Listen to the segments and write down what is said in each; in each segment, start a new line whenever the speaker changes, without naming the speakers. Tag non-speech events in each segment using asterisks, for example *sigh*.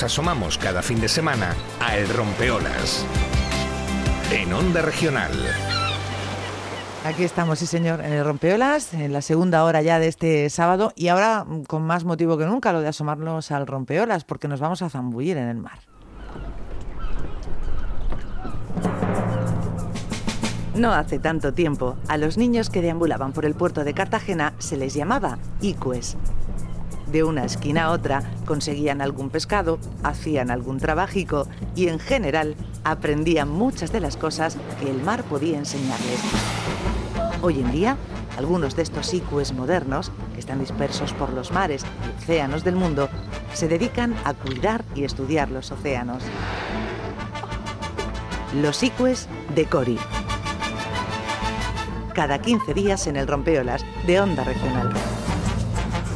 nos asomamos cada fin de semana a El Rompeolas. En Onda Regional.
Aquí estamos, sí señor, en el Rompeolas, en la segunda hora ya de este sábado y ahora mm, con más motivo que nunca lo de asomarnos al Rompeolas porque nos vamos a zambullir en el mar. No hace tanto tiempo, a los niños que deambulaban por el puerto de Cartagena se les llamaba icues. De una esquina a otra conseguían algún pescado, hacían algún trabajico y en general aprendían muchas de las cosas que el mar podía enseñarles. Hoy en día, algunos de estos icues modernos, que están dispersos por los mares y océanos del mundo, se dedican a cuidar y estudiar los océanos. Los icues de Cori. Cada 15 días en el Rompeolas de Onda Regional.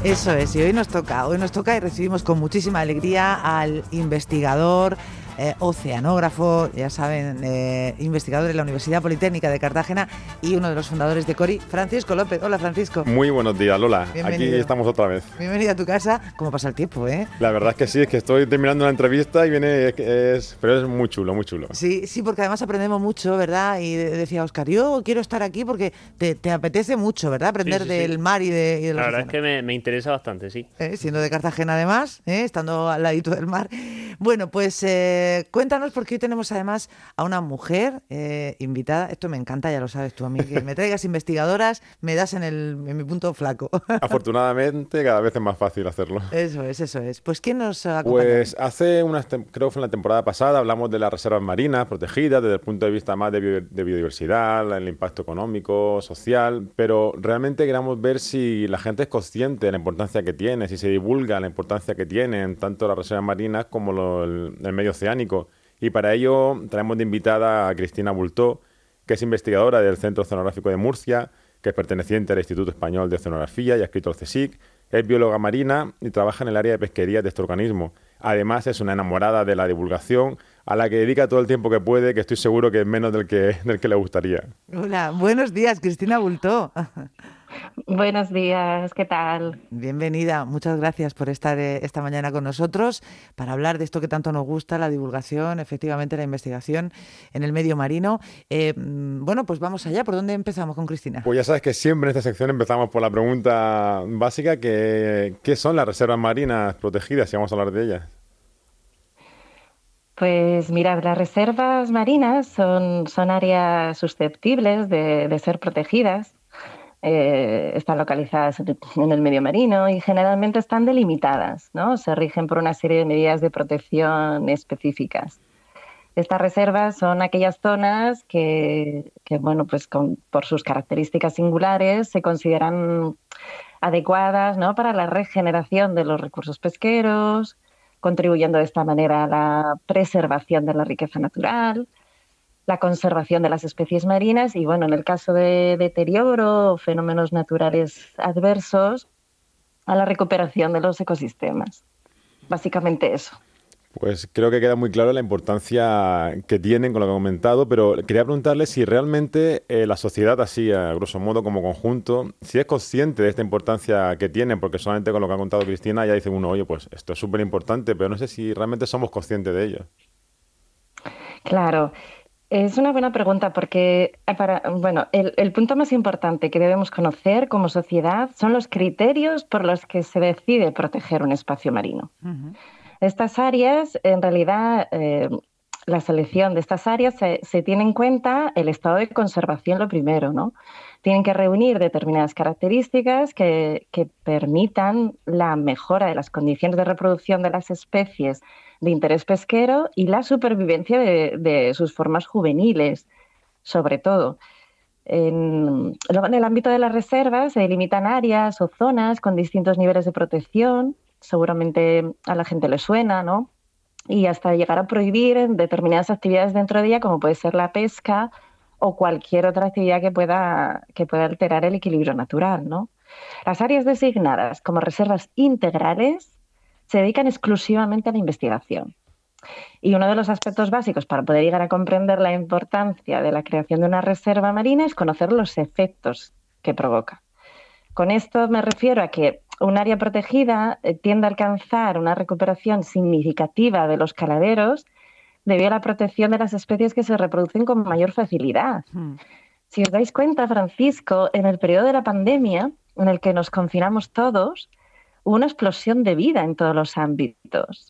Eso es, y hoy nos toca, hoy nos toca y recibimos con muchísima alegría al investigador, eh, oceanógrafo, ya saben, eh, investigador de la Universidad Politécnica de Cartagena y uno de los fundadores de Cori, Francisco López. Hola, Francisco.
Muy buenos días, Lola. Aquí estamos otra vez.
Bienvenido a tu casa. ¿Cómo pasa el tiempo, eh?
La verdad es que sí, es que estoy terminando una entrevista y viene, es, pero es muy chulo, muy chulo.
Sí, sí, porque además aprendemos mucho, ¿verdad? Y decía Oscar, yo quiero estar aquí porque te, apetece mucho, ¿verdad? Aprender del mar y de, y
La verdad es que me, interesa bastante, sí.
Eh, siendo de Cartagena además, estando al ladito del mar. Bueno, pues cuéntanos porque hoy tenemos además a una mujer eh, invitada. Esto me encanta, ya lo sabes tú a mí, que me traigas investigadodoras, me das en, el, en mi punto flaco. *laughs*
Afortunadamente, cada vez es más fácil hacerlo.
Eso es, eso es. Pues ¿quién nos
acompaña? Pues hace unas, creo que fue en la temporada pasada, hablamos de las reservas marinas protegidas desde el punto de vista más de, biodiversidad, el impacto económico, social, pero realmente queremos ver si la gente es consciente de la importancia que tiene, si se divulga la importancia que tienen tanto las reservas marinas como el, el medio oceánico. Y para ello traemos de invitada a Cristina Bultó, que es investigadora del Centro Oceanográfico de Murcia, que es perteneciente al Instituto Español de Oceanografía y ha escrito el CSIC, es bióloga marina y trabaja en el área de pesquería de este organismo. Además, es una enamorada de la divulgación a la que dedica todo el tiempo que puede, que estoy seguro que es menos del que, *laughs* del que le gustaría.
Hola, buenos días, Cristina Bultó. *laughs*
Buenos días, ¿qué tal?
Bienvenida, muchas gracias por estar eh, esta mañana con nosotros para hablar de esto que tanto nos gusta, la divulgación, efectivamente la investigación en el medio marino. Eh, mm, bueno, pues vamos allá, ¿por dónde empezamos con Cristina?
Pues ya sabes que siempre en esta sección empezamos por la pregunta básica, que, ¿qué son las reservas marinas protegidas? Si vamos a hablar de ellas.
Pues mira, las reservas marinas son, son áreas susceptibles de ser protegidas eh, están localizadas en el medio marino y generalmente están delimitadas, ¿no? Se rigen por una serie de medidas de protección específicas. Estas reservas son aquellas zonas que, bueno, pues por sus características singulares se consideran adecuadas ¿no? para la regeneración de los recursos pesqueros, contribuyendo de esta manera a la preservación de la riqueza natural, la conservación de las especies marinas y, bueno, en el caso de deterioro o fenómenos naturales adversos, a la recuperación de los ecosistemas. Básicamente eso.
Pues creo que queda muy claro la importancia que tienen con lo que he comentado, pero quería preguntarle si realmente eh, la sociedad, así a grosso modo como conjunto, si es consciente de esta importancia que tienen, porque solamente con lo que ha contado Cristina ya dice uno, oye, pues esto es súper importante, pero no sé si realmente somos conscientes de ello.
Claro, es una buena pregunta porque, eh, para, bueno, el, punto más importante que debemos conocer como sociedad son los criterios por los que se decide proteger un espacio marino. Estas áreas, en realidad, eh, la selección de estas áreas se, tiene en cuenta el estado de conservación lo primero, ¿no? Tienen que reunir determinadas características que, permitan la mejora de las condiciones de reproducción de las especies de interés pesquero y la supervivencia de, sus formas juveniles, sobre todo. En, en, el ámbito de las reservas se delimitan áreas o zonas con distintos niveles de protección, seguramente a la gente le suena, ¿no? Y hasta llegar a prohibir determinadas actividades dentro de ella, como puede ser la pesca o cualquier otra actividad que pueda, que pueda alterar el equilibrio natural, ¿no? Las áreas designadas como reservas integrales se dedican exclusivamente a la investigación. Y uno de los aspectos básicos para poder llegar a comprender la importancia de la creación de una reserva marina es conocer los efectos que provoca. Con esto me refiero a que un área protegida eh, tiende a alcanzar una recuperación significativa de los caladeros debido a la protección de las especies que se reproducen con mayor facilidad. Hmm. Si os dais cuenta, Francisco, en el periodo de la pandemia, en el que nos confinamos todos, hubo una explosión de vida en todos los ámbitos,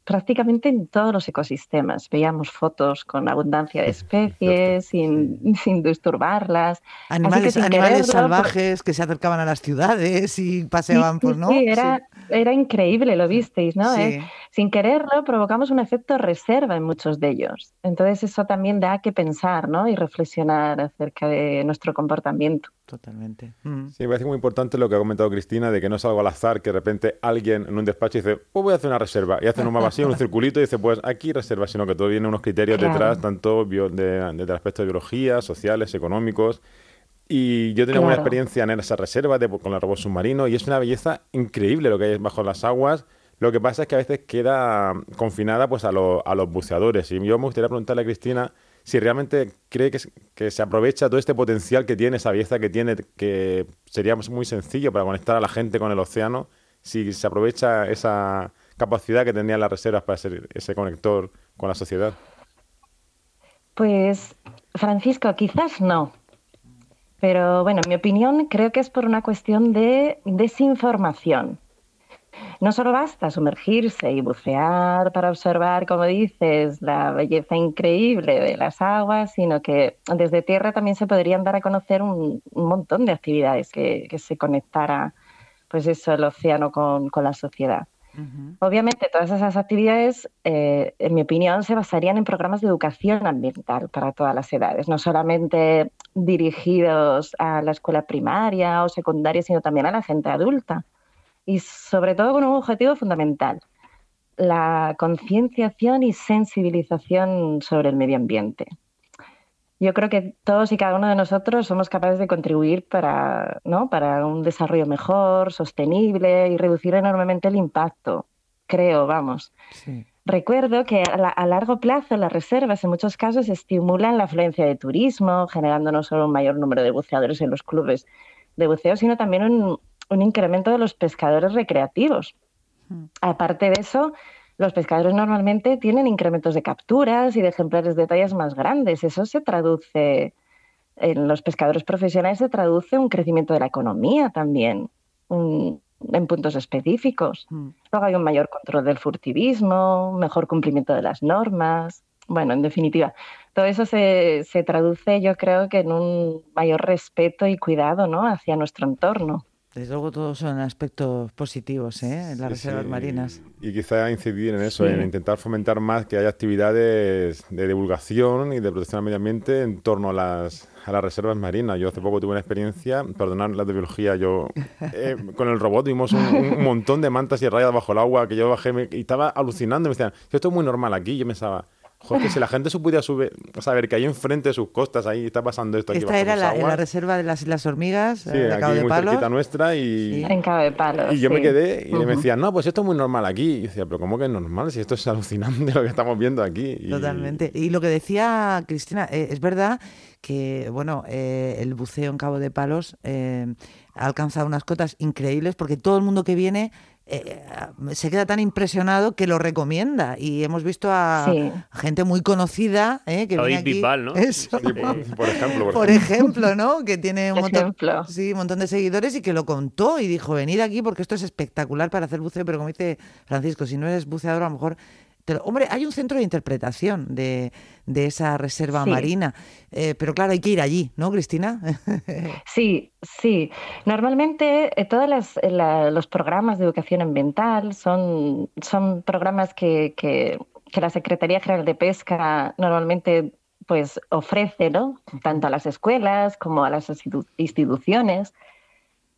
prácticamente en todos los ecosistemas. Veíamos fotos con abundancia de especies, sin, *laughs* sin disturbarlas.
Animales, animales salvajes que se acercaban a las ciudades y paseaban, por, ¿no?
Sí, era, era increíble, lo visteis, ¿no? Eh, sin quererlo, provocamos un efecto reserva en muchos de ellos. Entonces, eso también da que pensar, ¿no? Y reflexionar acerca de nuestro comportamiento.
Totalmente.
Mm. Sí, me parece muy importante lo que ha comentado Cristina, de que no es algo al azar, que de repente alguien en un despacho dice, pues voy a hacer una reserva, y hace un mapa así, un circulito, y dice, pues aquí reserva, sino que todo viene unos criterios detrás, tanto de, desde el aspecto de biología, sociales, económicos. Y yo tenía una experiencia en esa reserva de, con el robot submarino, y es una belleza increíble lo que hay bajo las aguas. Lo que pasa es que a veces queda confinada pues a, a los buceadores. Y yo me gustaría preguntarle a Cristina si realmente cree que, se aprovecha todo este potencial que tiene, esa belleza que tiene, que sería muy sencillo para conectar a la gente con el océano, si se aprovecha esa capacidad que tenían las reservas para ser ese conector con la sociedad.
Pues, Francisco, quizás no. Pero bueno, en mi opinión creo que es por una cuestión de desinformación. No solo basta sumergirse y bucear para observar, como dices, la belleza increíble de las aguas, sino que desde tierra también se podrían dar a conocer un, montón de actividades que, se conectara, pues eso, el océano con, la sociedad. Obviamente, todas esas actividades, eh, en mi opinión, se basarían en programas de educación ambiental para todas las edades, no solamente dirigidos a la escuela primaria o secundaria, sino también a la gente adulta y sobre todo con un objetivo fundamental, la concienciación y sensibilización sobre el medio ambiente. Yo creo que todos y cada uno de nosotros somos capaces de contribuir para, ¿no? para un desarrollo mejor, sostenible y reducir enormemente el impacto, creo, vamos. Recuerdo que a, a, largo plazo las reservas en muchos casos estimulan la afluencia de turismo, generando no solo un mayor número de buceadores en los clubes de buceo, sino también un, un incremento de los pescadores recreativos. Hmm. Aparte de eso, los pescadores normalmente tienen incrementos de capturas y de ejemplares de tallas más grandes. Eso se traduce, en los pescadores profesionales se traduce un crecimiento de la economía también, en puntos específicos. Hmm. Luego hay un mayor control del furtivismo, mejor cumplimiento de las normas. Bueno, en definitiva, todo eso se, se traduce yo creo que en un mayor respeto y cuidado ¿no? hacia nuestro entorno.
Desde luego todos son aspectos positivos ¿eh? en las reservas marinas.
Y quizá incidir en eso, en intentar fomentar más que haya actividades de divulgación y de protección al medio ambiente en torno a las, a las reservas marinas. Yo hace poco tuve una experiencia, perdonad la de biología, yo eh, *laughs* con el robot vimos un, montón de mantas y rayas bajo el agua que yo bajé y estaba alucinando. Me decían, esto es muy normal aquí. yo me que si la gente se pudiera saber que ahí enfrente de sus costas, ahí está pasando esto. Aquí
Esta era la, la, reserva de las Islas Hormigas,
sí, eh, de
Cabo de
Palos. nuestra y...
En Cabo de Palos,
Y yo me quedé y me decían, no, pues esto es muy normal aquí. Y decía, pero ¿cómo que es normal? Si esto es alucinante lo que estamos viendo aquí.
Totalmente. Y lo que decía Cristina, eh, es verdad que, bueno, eh, el buceo en Cabo de Palos ha alcanzado unas cotas increíbles porque todo el mundo que viene eh, se queda tan impresionado que lo recomienda. Y hemos visto a gente muy conocida eh, que viene aquí,
¿no?
por, ejemplo, *laughs*
por, ejemplo, ¿no? Que tiene un montón, sí, un montón de seguidores y que lo contó y dijo, venid aquí porque esto es espectacular para hacer buceo, pero como dice Francisco, si no eres buceador a lo mejor hombre, hay un centro de interpretación de, esa reserva marina, eh, pero claro, hay que ir allí, ¿no, Cristina? *laughs*
sí, sí. Normalmente eh, todos los programas de educación ambiental son, son programas que, que, la Secretaría General de Pesca normalmente pues ofrece, ¿no? Tanto a las escuelas como a las instituciones.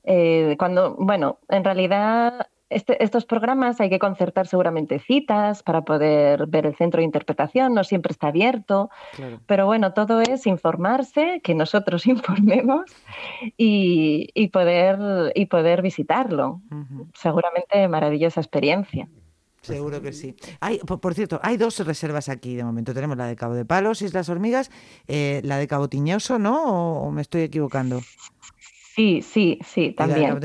Eh, cuando, bueno, en realidad este, estos programas hay que concertar seguramente citas para poder ver el centro de interpretación, no siempre está abierto, pero bueno, todo es informarse, que nosotros *laughs* informemos y, poder, y poder visitarlo. Seguramente maravillosa experiencia.
Seguro que sí. Hay, por, cierto, hay dos reservas aquí de momento. Tenemos la de Cabo de Palos, Islas Hormigas, eh, la de Cabo Tiñoso, ¿no? ¿O me estoy equivocando?
Sí, sí, sí, también.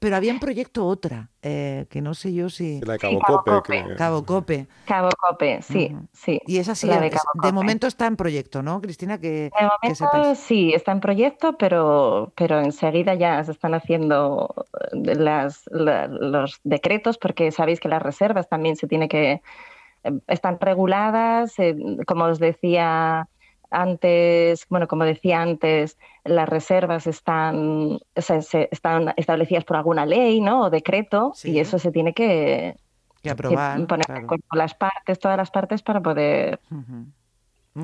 Pero había en proyecto otra, eh, que no sé yo si...
La de Cabo, Cope.
Cabo Cope.
Cabo Cope, sí, sí.
Y esa sí, de, momento está en proyecto, ¿no, Cristina? Que,
de momento sí, está en proyecto, pero, pero enseguida ya se están haciendo las, los decretos, porque sabéis que las reservas también se tiene que... Eh, están reguladas, eh, como os decía antes, bueno, como decía antes, las reservas están, están establecidas por alguna ley, ¿no? O decreto, y eso se tiene que,
aprobar,
poner con las partes, todas las partes para poder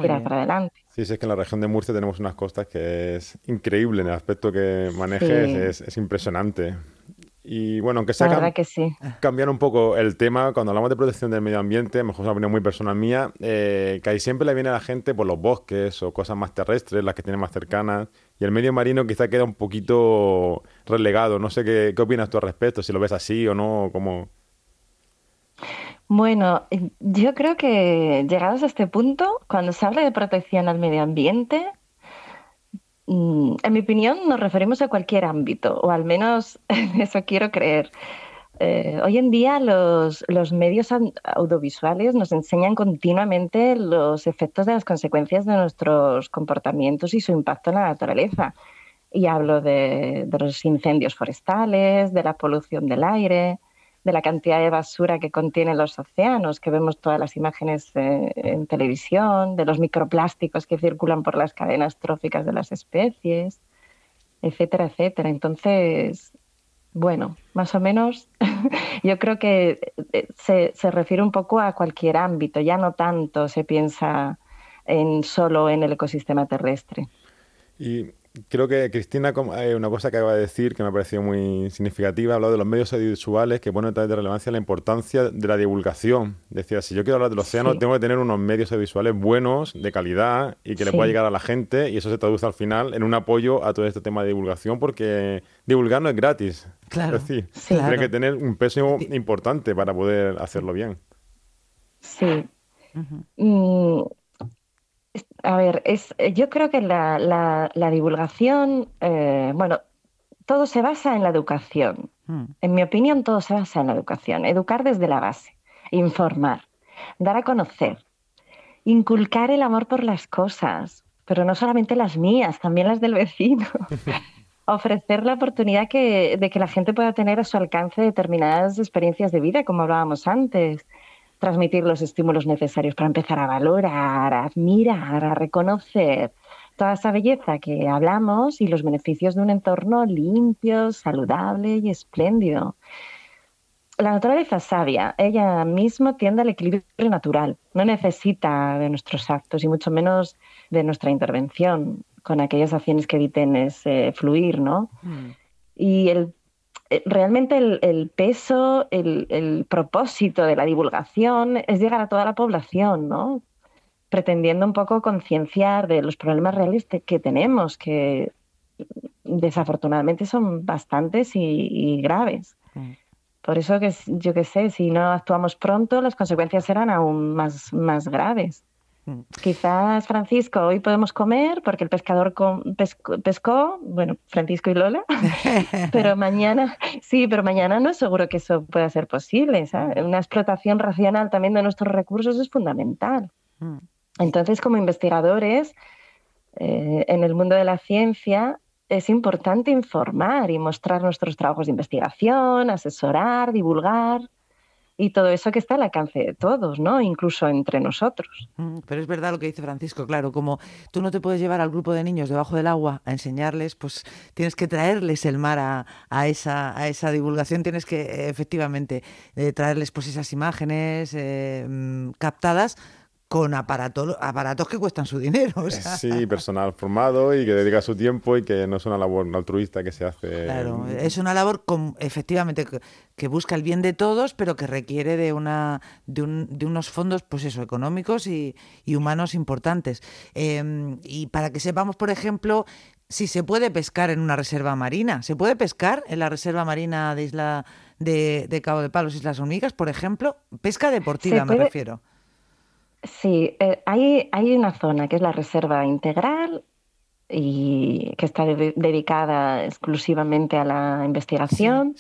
tirar para adelante.
Sí, sí, es que en la región de Murcia tenemos unas costas que es increíble en el aspecto que manejes, es, impresionante. Y bueno, aunque sea
sí.
cambiar un poco el tema, cuando hablamos de protección del medio ambiente, mejor es una opinión muy personal mía, eh, que ahí siempre le viene a la gente por los bosques o cosas más terrestres, las que tienen más cercanas, y el medio marino quizá queda un poquito relegado. No sé qué, qué opinas tú al respecto, si lo ves así o no, cómo...
Bueno, yo creo que llegados a este punto, cuando se habla de protección al medio ambiente, en mi opinión, nos referimos a cualquier ámbito, o al menos *laughs* eso quiero creer. Eh, hoy en día los, medios audiovisuales nos enseñan continuamente los efectos de las consecuencias de nuestros comportamientos y su impacto en la naturaleza. Y hablo de los incendios forestales, de la polución del aire, de la cantidad de basura que contienen los océanos, que vemos todas las imágenes eh, en televisión, de los microplásticos que circulan por las cadenas tróficas de las especies, etcétera, etcétera. Entonces, bueno, más o menos *laughs* yo creo que eh, se, se refiere un poco a cualquier ámbito, ya no tanto se piensa en solo en el ecosistema terrestre.
Creo que Cristina, hay una cosa que acaba de decir que me ha parecido muy significativa, ha hablado de los medios audiovisuales que ponen también de relevancia la importancia de la divulgación. Decía, si yo quiero hablar del océano, tengo que tener unos medios audiovisuales buenos, de calidad y que le pueda llegar a la gente y eso se traduce al final en un apoyo a todo este tema de divulgación porque divulgar no es gratis.
Claro.
Es decir, tiene que tener un peso importante para poder hacerlo bien.
Sí. A ver, es, eh, yo creo que la, la, divulgación, eh, bueno, todo se basa en la educación. Hmm. En mi opinión, todo se basa en la educación. Educar desde la base, informar, dar a conocer, inculcar el amor por las cosas, pero no solamente las mías, también las del vecino. *laughs* Ofrecer la oportunidad de que la gente pueda tener a su alcance determinadas experiencias de vida, como hablábamos antes transmitir los estímulos necesarios para empezar a valorar, a admirar, a reconocer toda esa belleza que hablamos y los beneficios de un entorno limpio, saludable y espléndido. La naturaleza sabia, ella misma tiende al equilibrio natural, no necesita de nuestros actos y mucho menos de nuestra intervención con aquellas acciones que eviten ese fluir, ¿no? Mm. Y el realmente el, peso, el, propósito de la divulgación es llegar a toda la población, ¿no? Pretendiendo un poco concienciar de los problemas reales que tenemos, que desafortunadamente son bastantes y, graves. Por eso que yo que sé, si no actuamos pronto, las consecuencias serán aún más, más graves. Quizás, Francisco, hoy podemos comer porque el pescador pescó, bueno, Francisco y Lola, *laughs* pero mañana, sí, pero mañana no es seguro que eso pueda ser posible. Una explotación racional también de nuestros recursos es fundamental. Mm. Entonces, como investigadores eh, en el mundo de la ciencia, es importante informar y mostrar nuestros trabajos de investigación, asesorar, divulgar y todo eso que está al alcance de todos, ¿no? Incluso entre nosotros.
Mm, pero es verdad lo que dice Francisco, claro, como tú no te puedes llevar al grupo de niños debajo del agua a enseñarles, pues tienes que traerles el mar a, esa, a esa divulgación, tienes que efectivamente eh, traerles pues esas imágenes eh, mm, captadas con aparatos, aparatos que cuestan su dinero.
Sí, personal formado y que dedica su tiempo y que no es una labor altruista que se hace.
Claro, es una labor con, efectivamente que, busca el bien de todos, pero que requiere de, una, de, un, de unos fondos pues eso, económicos y, humanos importantes. Em, y para que sepamos, por ejemplo, si se puede pescar en una reserva marina. ¿Se puede pescar en la reserva marina de Isla de, Cabo de Palos, Islas Hormigas, por ejemplo? Pesca deportiva, me refiero.
Sí, eh, hay, hay una zona que es la reserva integral y que está dedicada exclusivamente a la investigación.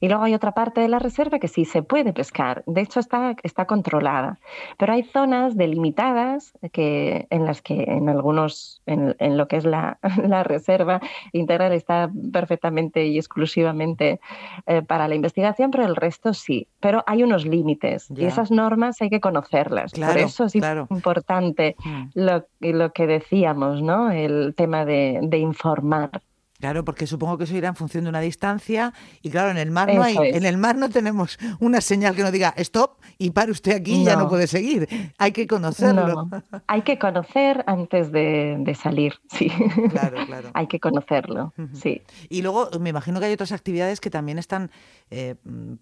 Y luego hay otra parte de la reserva que sí se puede pescar. De hecho, está, está controlada. Pero hay zonas delimitadas que, en las que en algunos, en, lo que es la, *laughs* la, reserva integral está perfectamente y exclusivamente eh, para la investigación, pero el resto sí. Pero hay unos límites y esas normas hay que conocerlas. Por eso es importante mm. lo, lo que decíamos, ¿no? El tema de, informar.
Claro, porque supongo que eso irá en función de una distancia y claro, en el mar no hay, en el mar no tenemos una señal que nos diga stop y para usted aquí ya no puede seguir. Hay que conocerlo.
Hay que conocer antes de, salir, sí. Claro, claro. *laughs* hay que conocerlo, sí.
Y luego me imagino que hay otras actividades que también están eh,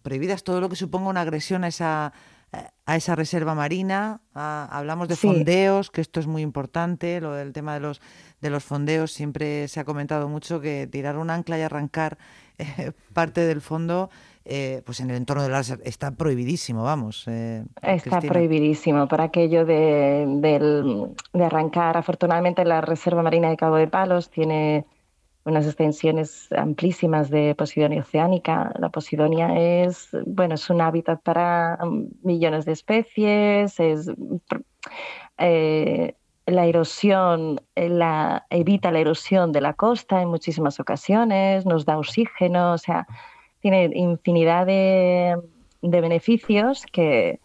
prohibidas, todo lo que suponga una agresión a esa a esa reserva marina, hablamos de fondeos, que esto es muy importante, lo del tema de los, de los fondeos, siempre se ha comentado mucho que tirar un ancla y arrancar eh, *laughs* parte del fondo, eh, pues en el entorno del láser está prohibidísimo, vamos.
Eh, está prohibidísimo por aquello de, de arrancar. Afortunadamente la Reserva Marina de Cabo de Palos tiene unas extensiones amplísimas de Posidonia oceánica. La Posidonia es, bueno, es un hábitat para um, millones de especies, es, eh, la erosión la, evita la erosión de la costa en muchísimas ocasiones, nos da oxígeno, o sea, tiene infinidad de, beneficios que,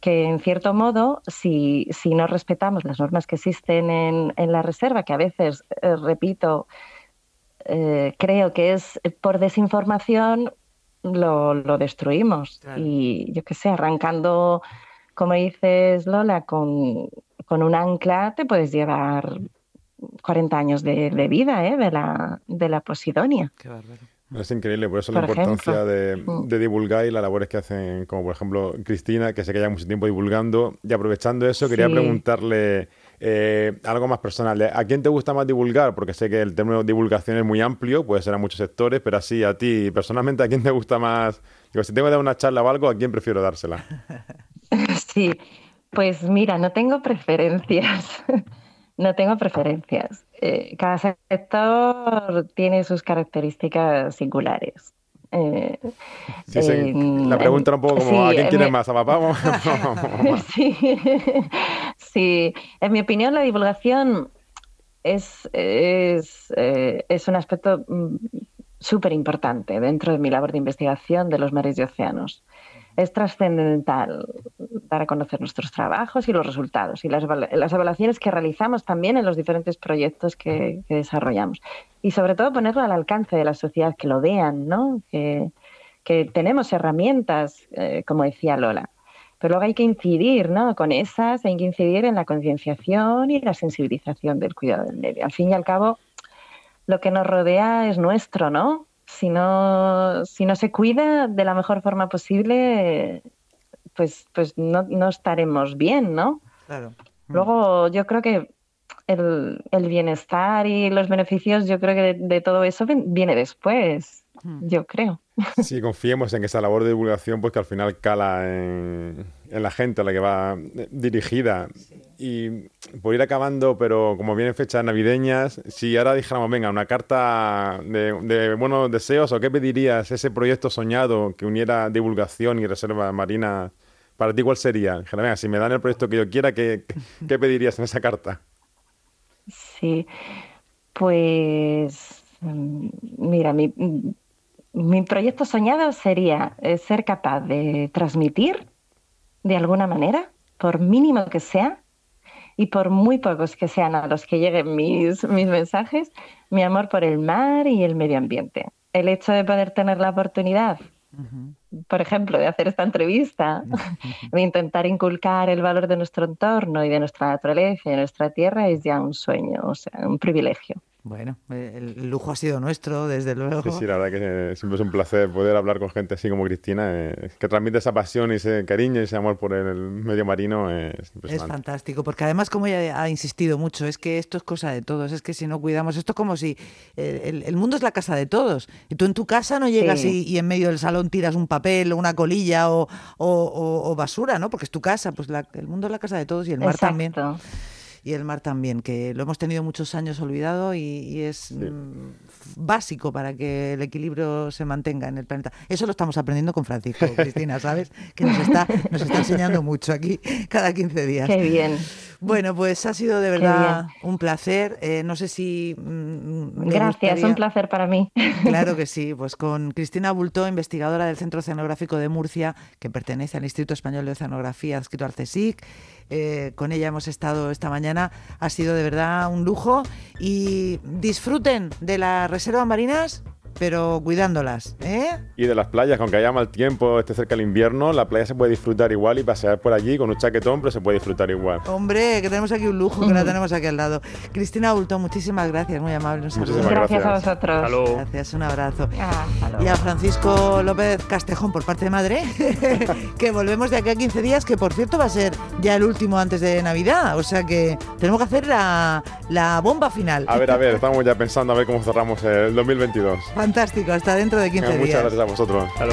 que en cierto modo, si, si, no respetamos las normas que existen en, en la reserva, que a veces, eh, repito, eh, creo que es por desinformación lo, destruimos. Y yo qué sé, arrancando, como dices Lola, con, un ancla te puedes llevar 40 años de, vida ¿eh? de, la, de la Posidonia. Qué bárbaro.
Es increíble, por eso la importancia mm. de, divulgar y las labores que hacen, como por ejemplo Cristina, que se queda mucho tiempo divulgando. Y aprovechando eso, quería preguntarle eh, algo más personal. ¿A quién te gusta más divulgar? Porque sé que el término divulgación es muy amplio, puede ser a muchos sectores, pero así a ti, personalmente, ¿a quién te gusta más? Digo, si tengo que dar una charla o algo, ¿a quién prefiero dársela? *laughs*
Sí, pues mira, no tengo preferencias. *laughs* no tengo preferencias. Eh, cada sector tiene sus características singulares. Eh,
la pregunta era un poco como, ¿a quién quieres más? ¿A papá? *laughs* *laughs*
sí. en mi opinión la divulgación es, es, eh, es un aspecto mm, súper importante dentro de mi labor de investigación de los mares y océanos es trascendental dar a conocer nuestros trabajos y los resultados y las, evaluaciones que realizamos también en los diferentes proyectos que, desarrollamos. Y sobre todo ponerlo al alcance de la sociedad, que lo vean, ¿no? que, tenemos herramientas, eh, como decía Lola. Pero luego hay que incidir ¿no? con esas, hay que incidir en la concienciación y la sensibilización del cuidado del medio. Al fin y al cabo, lo que nos rodea es nuestro, ¿no? Si no, si no se cuida de la mejor forma posible, pues, pues no, no estaremos bien, ¿no? Claro. Luego yo creo que el, el, bienestar y los beneficios, yo creo que de, todo eso viene después. Yo creo. *laughs*
Sí, confiemos en que esa labor de divulgación, pues que al final cala en, en la gente a la que va dirigida. Y por ir acabando, pero como vienen fechas navideñas, si ahora dijéramos, venga, una carta de, buenos deseos, ¿o qué pedirías ese proyecto soñado que uniera divulgación y reserva marina? Para ti, ¿cuál sería? Venga, si me dan el proyecto que yo quiera, ¿qué, qué *laughs* pedirías en esa carta?
Sí, pues mm, mira, mi, mi proyecto soñado sería eh, ser capaz de transmitir de alguna manera, por mínimo que sea, y por muy pocos que sean a los que lleguen mis, mis mensajes, mi amor por el mar y el medio ambiente. El hecho de poder tener la oportunidad, por ejemplo, de hacer esta entrevista, *laughs* de intentar inculcar el valor de nuestro entorno y de nuestra naturaleza y de nuestra tierra es ya un sueño, o sea, un privilegio.
Bueno, eh, el lujo ha sido nuestro, desde luego.
Sí, sí, la verdad que siempre es un placer poder hablar con gente así como Cristina, eh, que transmite esa pasión y ese cariño y ese amor por el medio marino. Es,
es fantástico, porque además, como ella ha insistido mucho, es que esto es cosa de todos, es que si no cuidamos, esto es como si eh, el, mundo es la casa de todos. Y tú en tu casa no llegas y, en medio del salón tiras un papel o una colilla o, basura, ¿no? Porque es tu casa, pues el mundo es la casa de todos y el mar también. Y el mar también, que lo hemos tenido muchos años olvidado y, es mm, básico para que el equilibrio se mantenga en el planeta. Eso lo estamos aprendiendo con Francisco, *laughs* Cristina, ¿sabes? Que nos está, nos está enseñando mucho aquí cada 15 días.
Qué bien.
Bueno, pues ha sido de verdad un placer. Eh, no sé si...
Mm, Gracias, un placer para mí. *laughs*
Claro que sí, pues con Cristina Bultó, investigadora del Centro Oceanográfico de Murcia, que pertenece al Instituto Español de Oceanografía, adscrito al CSIC. Eh, con ella hemos estado esta mañana. Ha sido de verdad un lujo y disfruten de las reservas marinas pero cuidándolas, ¿eh?
Y de las playas, aunque haya mal tiempo, esté cerca el invierno, la playa se puede disfrutar igual y pasear por allí con un chaquetón, pero se puede disfrutar igual.
Hombre, que tenemos aquí un lujo, que la tenemos aquí al lado. Cristina Bulto, muchísimas gracias, muy amable.
Muchísimas gracias. a vosotros.
Gracias, un abrazo. y a Francisco López Castejón por parte de madre, *laughs* que volvemos de aquí a 15 días, que por cierto va a ser ya el último antes de Navidad, o sea que tenemos que hacer la, la bomba final.
A ver, a ver, estamos ya pensando a ver cómo cerramos el 2022.
Fantástico, hasta dentro de 15 días.
Muchas gracias a vosotros.
Hasta